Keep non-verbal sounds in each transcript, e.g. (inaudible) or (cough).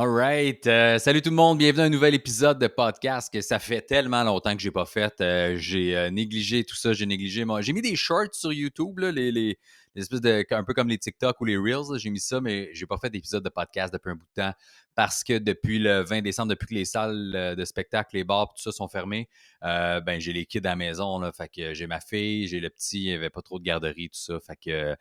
All right. Euh, salut tout le monde. Bienvenue à un nouvel épisode de podcast que ça fait tellement longtemps que j'ai pas fait. Euh, j'ai euh, négligé tout ça. J'ai négligé. Moi, j'ai mis des shorts sur YouTube, là, les, les, espèces de. un peu comme les TikTok ou les Reels. J'ai mis ça, mais j'ai pas fait d'épisode de podcast depuis un bout de temps parce que depuis le 20 décembre, depuis que les salles de spectacle, les bars, tout ça sont fermés, ben j'ai les kids à la maison. Fait que j'ai ma fille, j'ai le petit, il n'y avait pas trop de garderie, tout ça. Fait que,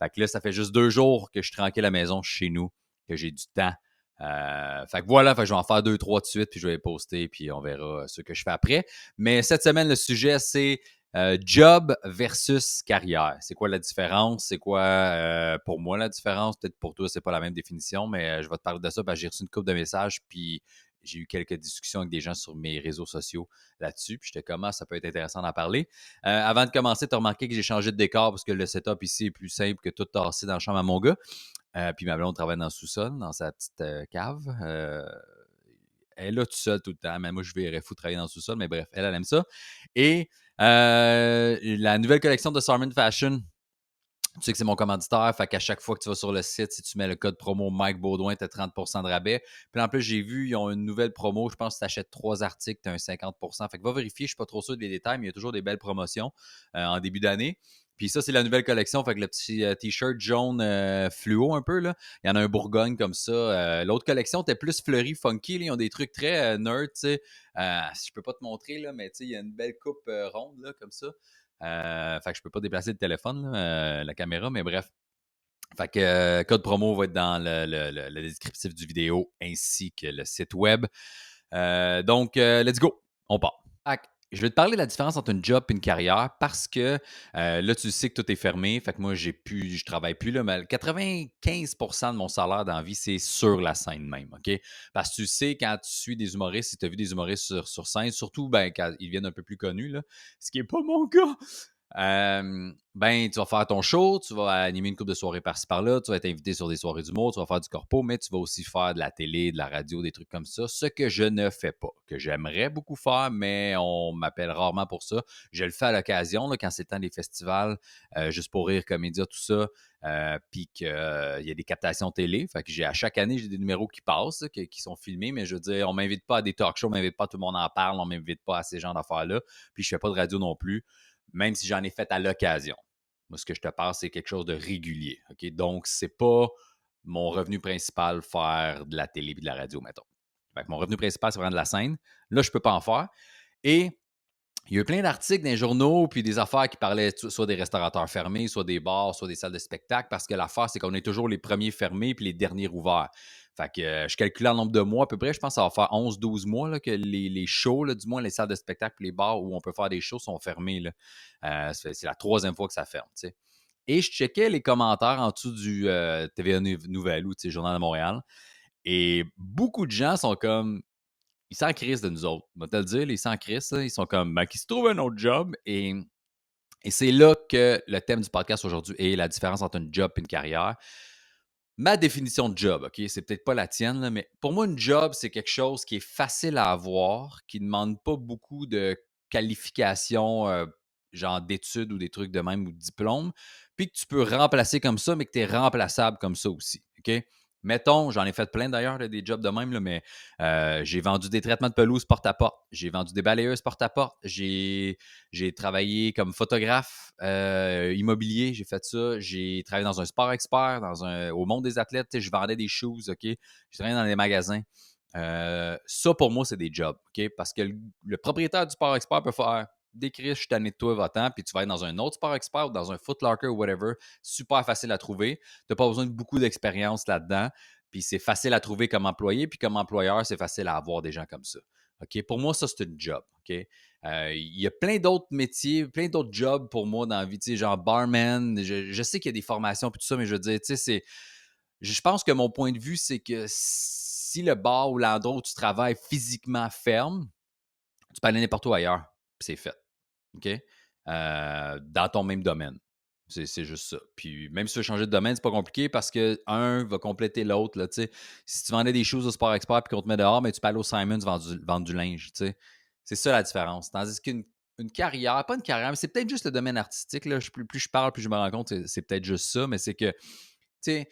fait que là, ça fait juste deux jours que je suis tranquille à la maison chez nous, que j'ai du temps. Euh, fait que voilà, je vais en faire deux, trois de suite, puis je vais les poster, puis on verra ce que je fais après. Mais cette semaine, le sujet, c'est euh, job versus carrière. C'est quoi la différence? C'est quoi euh, pour moi la différence? Peut-être pour toi, c'est pas la même définition, mais je vais te parler de ça parce que j'ai reçu une couple de messages, puis j'ai eu quelques discussions avec des gens sur mes réseaux sociaux là-dessus. Puis j'étais comment ah, ça peut être intéressant d'en parler. avant de commencer, tu as remarqué que j'ai changé de décor parce que le setup ici est plus simple que tout tasser dans la chambre à mon gars. Euh, puis ma blonde travaille dans le sous-sol, dans sa petite euh, cave. Euh, elle est là toute seule tout le temps. Mais moi, je verrais fou travailler dans le sous-sol. Mais bref, elle, elle aime ça. Et la nouvelle collection de Sarman Fashion, tu sais que c'est mon commanditaire, fait qu'à chaque fois que tu vas sur le site, si tu mets le code promo Mike Baudouin, tu as 30% de rabais. Puis en plus, j'ai vu, ils ont une nouvelle promo. Je pense que tu achètes trois articles, tu as un 50% Fait que va vérifier, je suis pas trop sûr des détails, mais il y a toujours des belles promotions en début d'année. Puis ça, c'est la nouvelle collection. Fait que le petit euh, t-shirt jaune euh, fluo un peu, là. Il y en a un Bourgogne comme ça. Euh, l'autre collection était plus fleurie, funky. Ils ont des trucs très nerd, tu sais. je peux pas te montrer, là, mais tu sais, il y a une belle coupe ronde, là, comme ça. fait que je peux pas déplacer le téléphone, la caméra, mais bref. Fait que code promo va être dans le, descriptif du vidéo ainsi que le site web. donc, let's go. On part. Je vais te parler de la différence entre une job et une carrière parce que euh, là, tu sais que tout est fermé. Fait que moi, j'ai pu, je travaille plus. Là, mais 95% de mon salaire dans la vie, c'est sur la scène même. OK? Parce que tu sais, quand tu suis des humoristes, si tu as vu des humoristes sur, sur scène, surtout ben, quand ils viennent un peu plus connus, là, ce qui n'est pas mon cas ben, tu vas faire ton show, tu vas animer une couple de soirées par-ci par-là, tu vas être invité sur des soirées d'humour, tu vas faire du corpo, mais tu vas aussi faire de la télé, de la radio, des trucs comme ça, ce que je ne fais pas, que j'aimerais beaucoup faire, mais on m'appelle rarement pour ça. Je le fais à l'occasion, quand c'est le temps des festivals, juste pour rire, comédia, tout ça, puis qu'il y a des captations télé. Fait que j'ai à chaque année, j'ai des numéros qui passent, qui, sont filmés, mais je veux dire, on m'invite pas à des talk shows, on m'invite pas, tout le monde en parle, on m'invite pas à ces genres d'affaires-là, puis je fais pas de radio non plus même si j'en ai fait à l'occasion. Moi, ce que je te parle, c'est quelque chose de régulier. OK? Donc, c'est pas mon revenu principal faire de la télé et de la radio, mettons. mon revenu principal, c'est vraiment de la scène. Là, je ne peux pas en faire. Et il y a eu plein d'articles dans les journaux puis des affaires qui parlaient soit des restaurateurs fermés, soit des bars, soit des salles de spectacle, parce que l'affaire, c'est qu'on est toujours les premiers fermés puis les derniers ouverts. Fait que euh, je calcule le nombre de mois à peu près. Je pense que ça va faire 11-12 mois que les, shows, du moins les salles de spectacle, les bars où on peut faire des shows sont fermés. Euh, c'est la troisième fois que ça ferme. Et je checkais les commentaires en dessous du euh, TVA Nouvelle ou Journal de Montréal. Et beaucoup de gens sont comme. Ils sont en crise de nous autres. On va te le dire, ils sont en crise. ils sont comme. Ben, qui se trouve un autre job. Et, et c'est là que le thème du podcast aujourd'hui est la différence entre un job et une carrière ma définition de job, OK, c'est peut-être pas la tienne, mais pour moi, une job, c'est quelque chose qui est facile à avoir, qui ne demande pas beaucoup de qualifications, euh, genre d'études ou des trucs de même ou de diplôme, puis que tu peux remplacer comme ça, mais que tu es remplaçable comme ça aussi. OK? Mettons, j'en ai fait plein d'ailleurs, des jobs de même, là, mais euh, j'ai vendu des traitements de pelouse porte-à-porte. J'ai vendu des balayeuses porte-à-porte. J'ai, travaillé comme photographe euh, immobilier. J'ai fait ça. J'ai travaillé dans un sport expert, dans un, au monde des athlètes. Je vendais des shoes, OK? J'ai travaillé dans des magasins. Euh, ça, pour moi, c'est des jobs, OK? Parce que le propriétaire du sport expert peut faire décrire, je suis tanné de toi, va puis tu vas être dans un autre sport expert ou dans un footlocker ou whatever. Super facile à trouver. Tu n'as pas besoin de beaucoup d'expérience là-dedans. Puis c'est facile à trouver comme employé, puis comme employeur, c'est facile à avoir des gens comme ça. OK? Pour moi, ça, c'est une job. OK? Euh, il y a plein d'autres métiers, plein d'autres jobs pour moi dans la vie, tu sais, genre barman. Je, sais qu'il y a des formations et tout ça, mais je veux dire, tu sais, c'est. Je pense que mon point de vue, c'est que si le bar ou l'endroit où tu travailles physiquement ferme, tu peux aller n'importe où ailleurs, puis c'est fait. OK? Euh, dans ton même domaine. C'est juste ça. Puis même si tu veux changer de domaine, c'est pas compliqué parce que un va compléter l'autre. Si tu vendais des choses au sport expert puis qu'on te met dehors, mais tu peux aller au Simons vendre du, du linge. C'est ça la différence. Tandis qu'une une carrière, pas une carrière, mais c'est peut-être juste le domaine artistique. Là. Plus, plus, je parle, plus je me rends compte, c'est peut-être juste ça, mais c'est que, tu sais,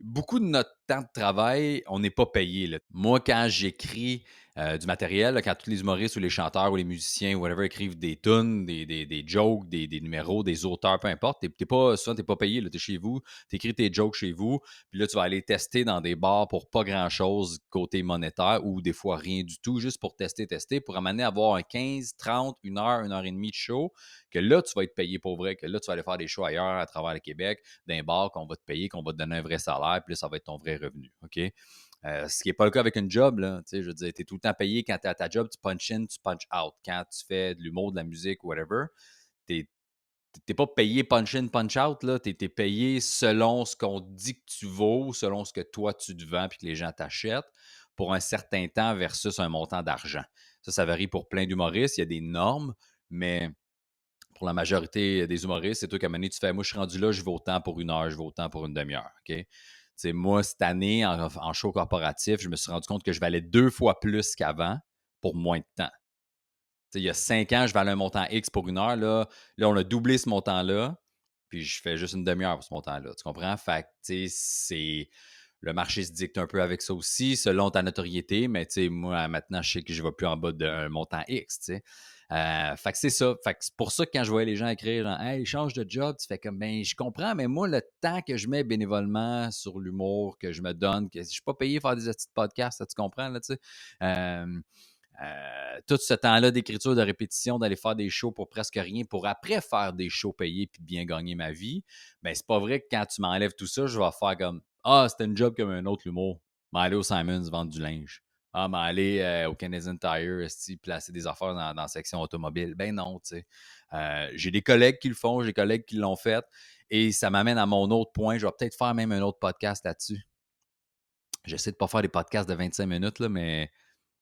beaucoup de notre temps de travail, on n'est pas payé. Moi, quand j'écris euh, du matériel, quand tous les humoristes ou les chanteurs ou les musiciens ou whatever écrivent des tunes, des, des, jokes, des, numéros, des auteurs, peu importe, t'es, pas, souvent, tu n'es pas payé. Tu es chez vous, tu écris tes jokes chez vous, puis là, tu vas aller tester dans des bars pour pas grand-chose côté monétaire ou des fois rien du tout, juste pour tester, tester, pour amener à avoir un 15, 30, une heure, une heure et demie de show, que là, tu vas être payé pour vrai, que là, tu vas aller faire des shows ailleurs à travers le Québec, d'un bar qu'on va te payer, qu'on va te donner un vrai salaire, puis là, ça va être ton vrai revenu. OK? Euh, ce qui n'est pas le cas avec une job. Là, je veux dire, tu es tout le temps payé quand tu es à ta job, tu punch in, tu punch out. Quand tu fais de l'humour, de la musique, whatever, tu n'es pas payé punch in, punch out. Tu es, payé selon ce qu'on dit que tu vaux, selon ce que toi tu te vends puis que les gens t'achètent pour un certain temps versus un montant d'argent. Ça, ça varie pour plein d'humoristes. Il y a des normes, mais pour la majorité des humoristes, c'est toi qu'à un moment tu fais Moi, je suis rendu là, je vais autant pour une heure, je vais autant pour une demi-heure. Moi, cette année, en, show corporatif, je me suis rendu compte que je valais deux fois plus qu'avant pour moins de temps. il y a cinq ans, je valais un montant X pour une heure. Là, on a doublé ce montant-là, puis je fais juste une demi-heure pour ce montant-là. Tu comprends? Fait c'est. Le marché se dicte un peu avec ça aussi, selon ta notoriété, mais moi, maintenant, je sais que je ne vais plus en bas d'un montant X. Euh, fait c'est ça. Fait c'est pour ça que quand je voyais les gens écrire genre, Hey, change de job, tu fais comme ben je comprends, mais moi, le temps que je mets bénévolement sur l'humour, que je me donne, que je suis pas payé pour faire des petits podcasts, tu comprends, là, tu sais. Euh, euh, tout ce temps-là d'écriture, de répétition, d'aller faire des shows pour presque rien, pour après faire des shows payés puis bien gagner ma vie, ben c'est pas vrai que quand tu m'enlèves tout ça, je vais faire comme Ah, c'était un job comme un autre l'humour. M'aller au Simons vendre du linge. Ah, mais aller euh, au Canadian Tire, placer des affaires dans, la section automobile. Ben non, tu sais. Euh, j'ai des collègues qui le font, j'ai des collègues qui l'ont fait. Et ça m'amène à mon autre point. Je vais peut-être faire même un autre podcast là-dessus. J'essaie de ne pas faire des podcasts de 25 minutes, là, mais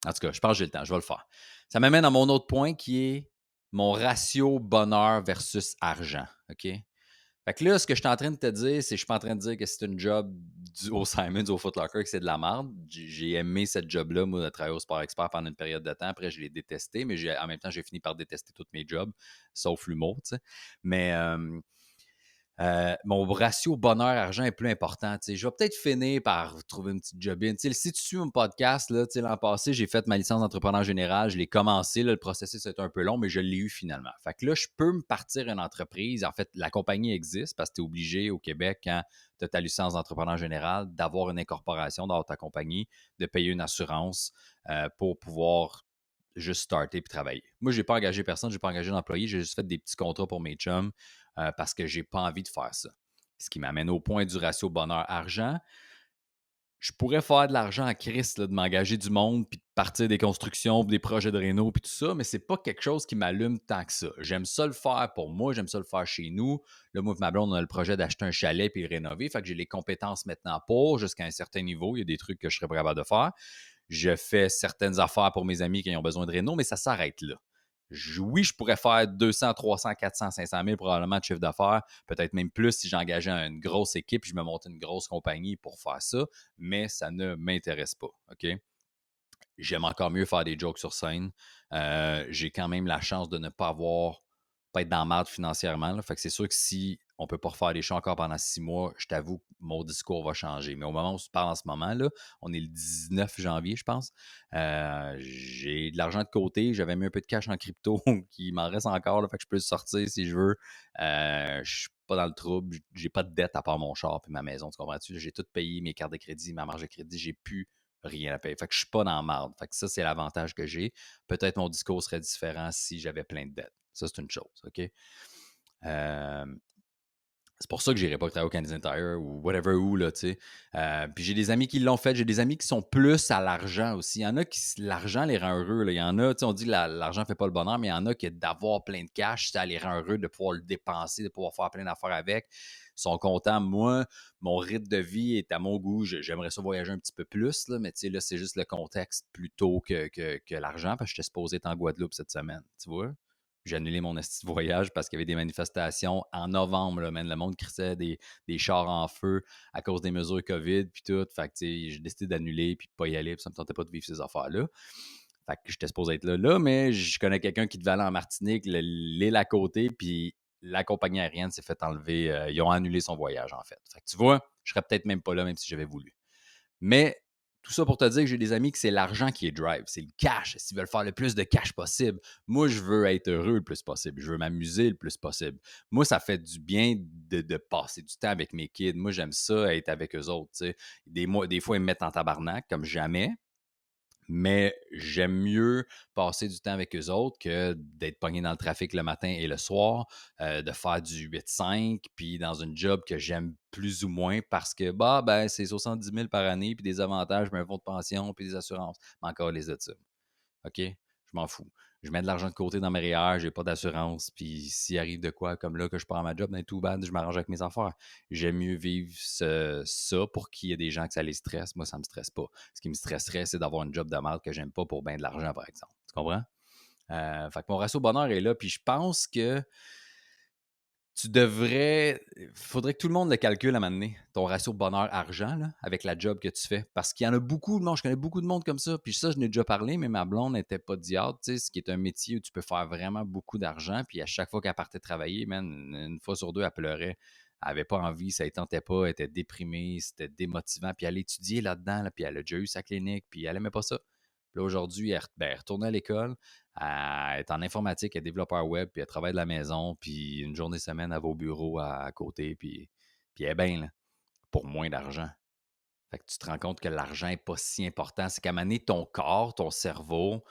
en tout cas, je pense que j'ai le temps, je vais le faire. Ça m'amène à mon autre point qui est mon ratio bonheur versus argent. OK? Fait que là, ce que je suis en train de te dire, c'est que je suis pas en train de dire que c'est une job du, au Simons, au Footlocker, que c'est de la merde. J'ai aimé cette job-là, moi, de travailler au Sport Expert pendant une période de temps. Après, je l'ai détesté, mais en même temps, j'ai fini par détester tous mes jobs, sauf l'humour, tu sais. Mais euh, euh, mon ratio bonheur-argent est plus important. Je vais peut-être finir par trouver une petite job Si tu suis mon podcast, l'an passé, j'ai fait ma licence d'entrepreneur général, je l'ai commencé, le processus est un peu long, mais je l'ai eu finalement. Fait que là, je peux me partir une entreprise. En fait, la compagnie existe parce que tu es obligé au Québec, quand tu as ta licence d'entrepreneur général, d'avoir une incorporation dans ta compagnie, de payer une assurance euh, pour pouvoir juste starter et travailler. Moi, je n'ai pas engagé personne, je n'ai pas engagé d'employé, j'ai juste fait des petits contrats pour mes chums. Euh, parce que je n'ai pas envie de faire ça. Ce qui m'amène au point du ratio bonheur-argent. Je pourrais faire de l'argent en crise, de m'engager du monde, puis de partir des constructions, des projets de réno, puis tout ça, mais c'est pas quelque chose qui m'allume tant que ça. J'aime ça le faire pour moi, j'aime ça le faire chez nous. Là, moi, ma blonde, on a le projet d'acheter un chalet puis le rénover, fait que j'ai les compétences maintenant pour, jusqu'à un certain niveau. Il y a des trucs que je serais pas capable de faire. Je fais certaines affaires pour mes amis qui ont besoin de réno, mais ça s'arrête là oui, je pourrais faire 200, 300, 400, 500 000 probablement de chiffre d'affaires, peut-être même plus si j'engageais une grosse équipe, je me montais une grosse compagnie pour faire ça, mais ça ne m'intéresse pas. OK? J'aime encore mieux faire des jokes sur scène. Euh, j'ai quand même la chance de ne pas avoir, pas être dans le marde financièrement. Fait que c'est sûr que si on ne peut pas refaire les shows encore pendant six mois, je t'avoue que mon discours va changer. Mais au moment où je parle en ce moment, là, on est le 19 janvier, je pense. Euh, j'ai de l'argent de côté. J'avais mis un peu de cash en crypto (laughs) qui m'en reste encore. Fait que je peux le sortir si je veux. Euh, je suis pas dans le trouble. J'ai pas de dette à part mon char et ma maison. Tu comprends-tu? J'ai tout payé, mes cartes de crédit, ma marge de crédit. J'ai plus rien à payer. Fait que je suis pas dans la marde. Fait que ça, c'est l'avantage que j'ai. Peut-être mon discours serait différent si j'avais plein de dettes. Ça, c'est une chose. OK? Euh, c'est pour ça que j'irai pas travailler au Canadian Tire ou whatever où, là, tu sais. Euh, puis j'ai des amis qui l'ont fait. J'ai des amis qui sont plus à l'argent aussi. Il y en a qui, l'argent les rend heureux. Là. Il y en a, tu sais, on dit que l'argent fait pas le bonheur, mais il y en a qui, d'avoir plein de cash, ça les rend heureux de pouvoir le dépenser, de pouvoir faire plein d'affaires avec. Ils sont contents. Moi, mon rythme de vie est à mon goût. J'aimerais ça voyager un petit peu plus, là, mais tu sais, là, c'est juste le contexte plutôt que, que, que l'argent, parce que j'étais supposé être en Guadeloupe cette semaine, tu vois? J'ai annulé mon voyage parce qu'il y avait des manifestations en novembre. Là, le monde crissait des, des, chars en feu à cause des mesures COVID puis tout. Fait j'ai décidé d'annuler puis de pas y aller. Puis ça me tentait pas de vivre ces affaires-là. Fait que j'étais supposé être là, là, mais je connais quelqu'un qui devait aller en Martinique, l'île à côté, puis la compagnie aérienne s'est fait enlever. Euh, ils ont annulé son voyage, en fait. Fait que tu vois, je serais peut-être même pas là, même si j'avais voulu. Mais tout ça pour te dire que j'ai des amis que c'est l'argent qui est drive, c'est le cash. S'ils veulent faire le plus de cash possible, moi, je veux être heureux le plus possible. Je veux m'amuser le plus possible. Moi, ça fait du bien de, passer du temps avec mes kids. Moi, j'aime ça, être avec eux autres. Des, des fois, ils me mettent en tabarnak, comme jamais mais j'aime mieux passer du temps avec eux autres que d'être pogné dans le trafic le matin et le soir, euh, de faire du 8-5, puis dans une job que j'aime plus ou moins parce que bah ben c'est 70 000 par année, puis des avantages, un fonds de pension, puis des assurances. Mais encore les études. OK? Je m'en fous je mets de l'argent de côté dans mes REER, j'ai pas d'assurance, puis s'il arrive de quoi comme là que je prends ma job, ben tout bad, je m'arrange avec mes affaires. J'aime mieux vivre ça pour qu'il y ait des gens que ça les stresse. Moi, ça me stresse pas. Ce qui me stresserait, c'est d'avoir un job de merde que j'aime pas pour bien de l'argent, par exemple. Tu comprends? Euh, fait que mon ratio bonheur est là, puis je pense que tu devrais. Faudrait que tout le monde le calcule à un moment ton ratio bonheur-argent, avec la job que tu fais. Parce qu'il y en a beaucoup de monde, je connais beaucoup de monde comme ça. Puis ça, je n'ai déjà parlé, mais ma blonde n'était pas diable, tu ce qui est un métier où tu peux faire vraiment beaucoup d'argent. Puis à chaque fois qu'elle partait travailler, man, une fois sur deux, elle pleurait. Elle n'avait pas envie, ça ne tentait pas, elle était déprimée, c'était démotivant. Puis elle étudiait là-dedans, puis elle a déjà eu sa clinique, puis elle n'aimait pas ça. Puis aujourd'hui, elle, ben, elle retournait à l'école, elle est en informatique, elle est développeur web, puis elle travaille de la maison, puis une journée semaine, elle va au bureau à, côté, puis, puis elle est bien, là, pour moins d'argent. Fait que tu te rends compte que l'argent n'est pas si important. C'est qu'à un ton corps, ton cerveau,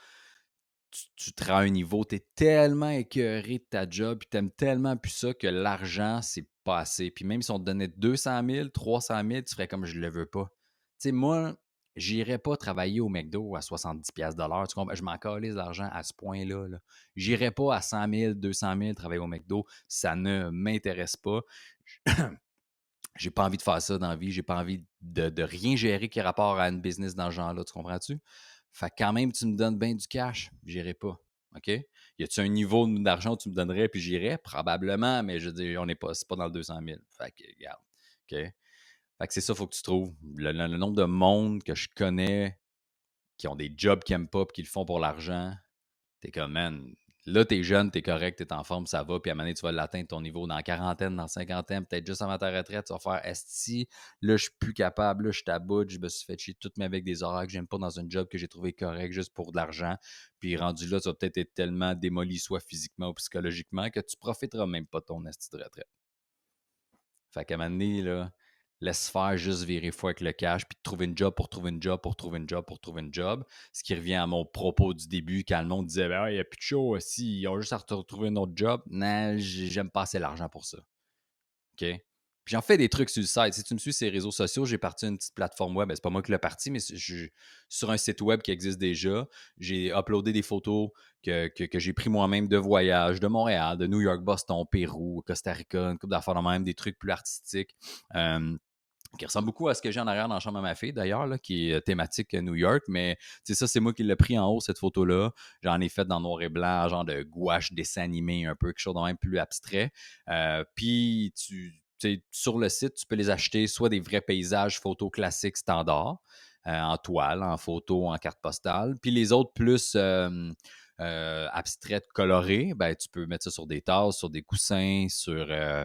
tu, te rends à un niveau, tu es tellement écœuré de ta job, puis tu aimes tellement plus ça que l'argent, c'est pas assez. Puis même si on te donnait 200 000, 300 000, tu ferais comme je le veux pas. Tu sais, moi, J'irai pas travailler au McDo à 70$ Tu comprends? Je m'en calise l'argent à ce point-là. -là, J'irai pas à 100 000, 200 000 travailler au McDo. Ça ne m'intéresse pas. (clears throat) J'ai pas envie de faire ça dans la vie. J'ai pas envie de, rien gérer qui ait rapport à une business dans ce genre-là. Tu comprends-tu? Fait quand même, tu me donnes bien du cash, j'irai pas. OK? Y a-tu un niveau d'argent que tu me donnerais puis j'irais? Probablement, mais je dis, on n'est pas, pas dans le 200 000. Fait que, regarde. OK? Fait que c'est ça, faut que tu trouves. Le, nombre de monde que je connais qui ont des jobs qu'ils n'aiment pas et qui le font pour l'argent, t'es comme, man, là, t'es jeune, t'es correct, t'es en forme, ça va, puis à un moment tu vas l'atteindre ton niveau dans la quarantaine, dans la cinquantaine, peut-être juste avant ta retraite, tu vas faire Esti, là, je suis plus capable, là, je t'aboute, je me suis fait chier toute ma avec des horaires que j'aime pas dans un job que j'ai trouvé correct juste pour de l'argent. Puis rendu là, tu vas peut-être être tellement démoli, soit physiquement ou psychologiquement, que tu profiteras même pas de ton Esti de retraite. Fait qu'à un moment donné, là, laisse faire juste virer fou avec le cash, puis trouver une job pour trouver une job, pour trouver une job, pour trouver une job. Ce qui revient à mon propos du début, quand le monde disait ben, il n'y a plus de show, si ils ont juste à retrouver un autre job. Non, j'aime pas assez l'argent pour ça. OK? J'en fais des trucs sur le site. Si tu me suis sur les réseaux sociaux, j'ai parti une petite plateforme web. Ben, c'est pas moi qui l'ai parti, mais sur un site web qui existe déjà. J'ai uploadé des photos que, j'ai pris moi-même de voyage de Montréal, de New York, Boston, Pérou, Costa Rica, une coupe d'affaires même, des trucs plus artistiques qui ressemble beaucoup à ce que j'ai en arrière dans la chambre à ma fille, d'ailleurs, qui est euh, thématique New York. Mais ça, c'est moi qui l'ai pris en haut, cette photo-là. J'en ai fait dans noir et blanc, genre de gouache dessin animé, un peu, quelque chose de même plus abstrait. Euh, puis, tu, sur le site, tu peux les acheter soit des vrais paysages photos classiques standards, euh, en toile, en photo, en carte postale. Puis les autres plus euh, abstraite colorée, ben, tu peux mettre ça sur des tasses, sur des coussins, sur euh,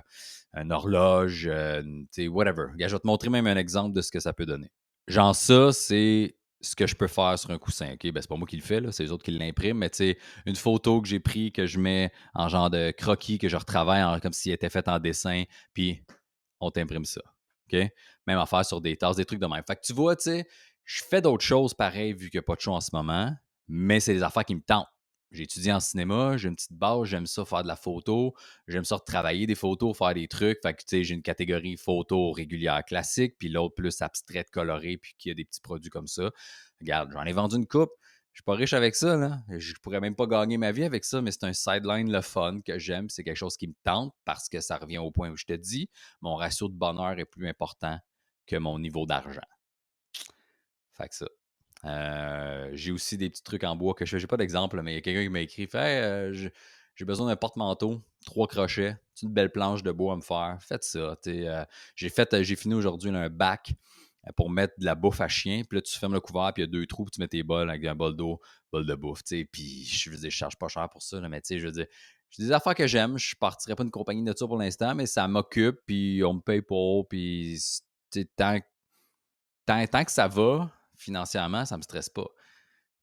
une horloge, euh, whatever. je vais te montrer même un exemple de ce que ça peut donner. Genre ça, c'est ce que je peux faire sur un coussin. OK, ben, c'est pas moi qui le fais, c'est les autres qui l'impriment, mais tu une photo que j'ai prise, que je mets en genre de croquis, que je retravaille comme s'il était fait en dessin, puis on t'imprime ça. Même affaire sur des tasses, des trucs de même. Fait que tu vois, tu sais, je fais d'autres choses pareilles vu qu'il n'y a pas de show en ce moment, mais c'est des affaires qui me tentent. J'ai étudié en cinéma, j'ai une petite base, j'aime ça faire de la photo, j'aime ça travailler des photos, faire des trucs. Fait que, tu sais, j'ai une catégorie photo régulière classique, puis l'autre plus abstraite, colorée, puis qui a des petits produits comme ça. Regarde, j'en ai vendu une coupe. Je suis pas riche avec ça, là. Je pourrais même pas gagner ma vie avec ça, mais c'est un sideline le fun que j'aime. C'est quelque chose qui me tente parce que ça revient au point où je te dis, mon ratio de bonheur est plus important que mon niveau d'argent. Fait que ça. Euh, j'ai aussi des petits trucs en bois que je fais. J'ai pas d'exemple, mais il y a quelqu'un qui m'a écrit Fait, euh, j'ai besoin d'un porte-manteau, trois crochets, une belle planche de bois à me faire. Faites ça. Euh, j'ai fait, j'ai fini aujourd'hui un bac pour mettre de la bouffe à chien. Puis là, tu fermes le couvert, puis il y a deux trous, puis tu mets tes bols avec un bol d'eau, bol de bouffe. Puis je veux dire, je charge pas cher pour ça, mais tu je veux dire, j'ai des affaires que j'aime. Je partirai pas une compagnie de ça pour l'instant, mais ça m'occupe, puis on me paye pour, puis tant, tant, tant que ça va financièrement, ça me stresse pas.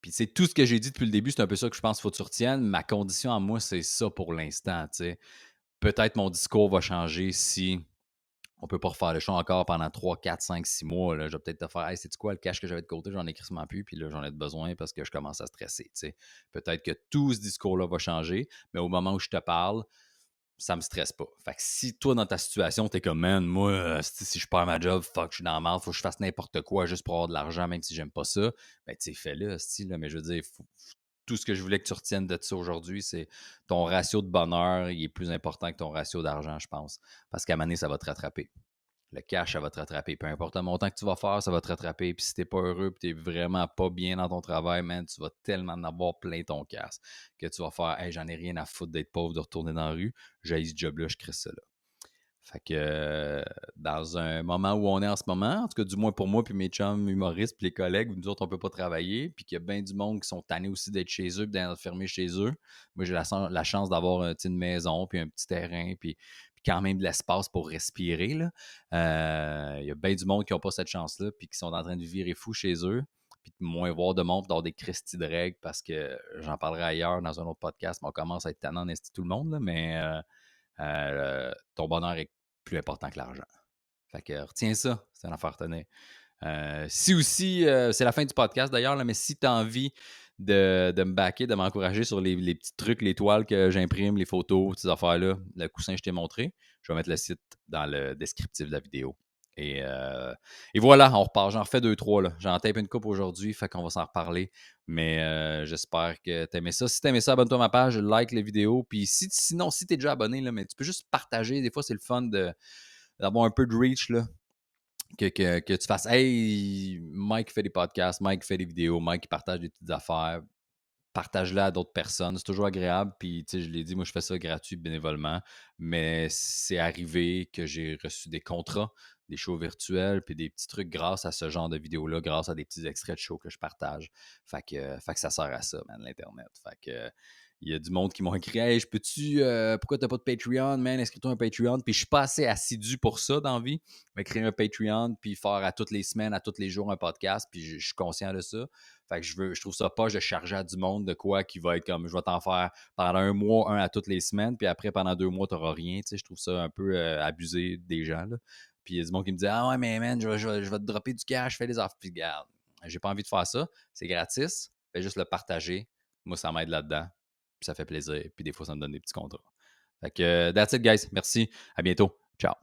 Puis, c'est tout ce que j'ai dit depuis le début, c'est un peu ça que je pense qu'il faut que tu retiennes. Ma condition à moi, c'est ça pour l'instant. Peut-être mon discours va changer si on peut pas refaire le show encore pendant 3, 4, 5, 6 mois. Je vais peut-être te faire Hey, c'est quoi le cash que j'avais de côté, j'en ai crissement plus, puis là, j'en ai besoin parce que je commence à stresser. Peut-être que tout ce discours-là va changer, mais au moment où je te parle, ça me stresse pas. Fait que si toi, dans ta situation, t'es comme, man, moi, euh, si je perds ma job, fuck, je suis dans la merde, faut que je fasse n'importe quoi juste pour avoir de l'argent, même si j'aime pas ça, ben, tu fais-le, là, mais je veux dire, tout ce que je voulais que tu retiennes de ça aujourd'hui, c'est ton ratio de bonheur, il est plus important que ton ratio d'argent, je pense. Parce qu'à un moment donné, ça va te rattraper le cash, ça va te rattraper. Peu importe le montant que tu vas faire, ça va te rattraper. Puis si t'es pas heureux, puis t'es vraiment pas bien dans ton travail, man, tu vas tellement en avoir plein ton casse que tu vas faire, hey, j'en ai rien à foutre d'être pauvre, de retourner dans la rue. J'ai ce job-là, je crée ça là. Fait que euh, dans un moment où on est en ce moment, en tout cas du moins pour moi puis mes chums humoristes puis les collègues, nous autres on peut pas travailler, puis qu'il y a bien du monde qui sont tannés aussi d'être chez eux, d'être enfermés chez eux. Moi j'ai la, chance d'avoir une maison puis un petit terrain puis, quand même de l'espace pour respirer. Euh, il y a bien du monde qui n'ont pas cette chance-là puis qui sont en train de virer fou chez eux puis moins voir de monde dans des cristis de règles parce que j'en parlerai ailleurs dans un autre podcast, mais on commence à être tannant d'institut tout le monde, mais euh, euh, ton bonheur est plus important que l'argent. Fait que retiens ça, c'est une affaire. Euh, si aussi, c'est la fin du podcast d'ailleurs, mais si tu as envie de, me backer, de m'encourager sur les, petits trucs, les toiles que j'imprime, les photos, ces affaires-là, le coussin que je t'ai montré, je vais mettre le site dans le descriptif de la vidéo. Et, euh, voilà, on repart. J'en refais deux, trois. J'en tape une coupe aujourd'hui, fait qu'on va s'en reparler. Mais j'espère que tu aimais ça. Si tu aimais ça, abonne-toi à ma page, like la vidéo. Puis si, sinon, si tu es déjà abonné, là, mais tu peux juste partager. Des fois, c'est le fun d'avoir un peu de reach. Là que, tu fasses Hey, Mike fait des podcasts, Mike fait des vidéos, Mike partage des petites affaires, partage-la à d'autres personnes. C'est toujours agréable. Puis, tu sais, je l'ai dit, moi, je fais ça gratuit, bénévolement. Mais c'est arrivé que j'ai reçu des contrats, des shows virtuels, puis des petits trucs grâce à ce genre de vidéos-là, grâce à des petits extraits de shows que je partage. Fait que, fait que ça sert à ça, man, l'Internet. Fait que il y a du monde qui m'ont écrit Hey, je peux-tu, euh, pourquoi t'as pas de Patreon, man, inscris-toi un Patreon. Puis je suis pas assez assidu pour ça dans la vie. Mais créer un Patreon, puis faire à toutes les semaines, à tous les jours un podcast, puis je, suis conscient de ça. Fait que je veux, je trouve ça pas de charger à du monde de quoi qui va être comme je vais t'en faire pendant un mois, un à toutes les semaines, puis après pendant deux mois, t'auras rien. Tu sais, je trouve ça un peu euh, abusé des gens. Là. Puis il y a du monde qui me dit Ah ouais, mais man, je, vais te dropper du cash, fais les offres. Puis regarde, j'ai pas envie de faire ça. C'est gratis. Fais juste le partager. Moi, ça m'aide là-dedans ça fait plaisir. Puis des fois, ça me donne des petits contrats. Fait que, that's it, guys. Merci. À bientôt. Ciao.